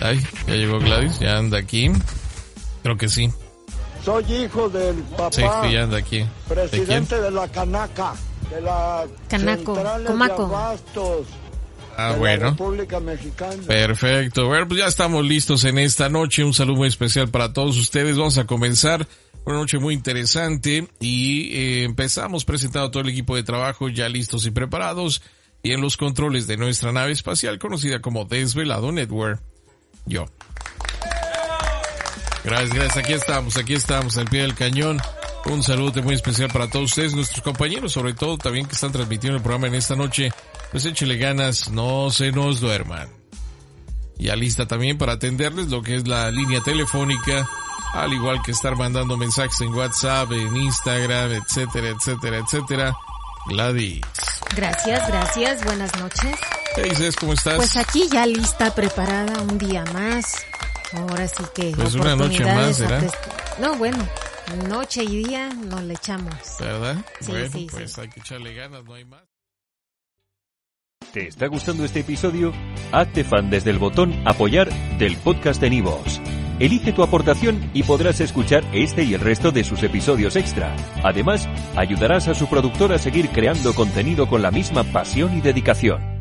Ay, ya llegó Gladys, ya anda aquí. Creo que sí. Soy hijo del papá. Sí, sí, ya anda aquí. Presidente de, la Canaca, de la Canaco, Comaco. Ah, de bueno. La República Mexicana. Perfecto. Bueno, pues ya estamos listos en esta noche. Un saludo muy especial para todos ustedes. Vamos a comenzar una noche muy interesante y eh, empezamos presentando todo el equipo de trabajo ya listos y preparados y en los controles de nuestra nave espacial conocida como Desvelado Network. Yo. Gracias, gracias. Aquí estamos, aquí estamos al pie del cañón. Un saludo muy especial para todos ustedes, nuestros compañeros, sobre todo también que están transmitiendo el programa en esta noche. Pues échele ganas, no se nos duerman. Ya lista también para atenderles lo que es la línea telefónica, al igual que estar mandando mensajes en WhatsApp, en Instagram, etcétera, etcétera, etcétera. Gladys. Gracias, gracias. Buenas noches. ¿Qué dices? ¿Cómo estás? Pues aquí ya lista, preparada, un día más. Ahora sí que. Pues una noche más, ¿será? No, bueno, noche y día nos le echamos. ¿Verdad? Sí, bueno, sí, pues sí. hay que echarle ganas, no hay más. ¿Te está gustando este episodio? Hazte fan desde el botón Apoyar del podcast de Nivos. Elige tu aportación y podrás escuchar este y el resto de sus episodios extra. Además, ayudarás a su productor a seguir creando contenido con la misma pasión y dedicación.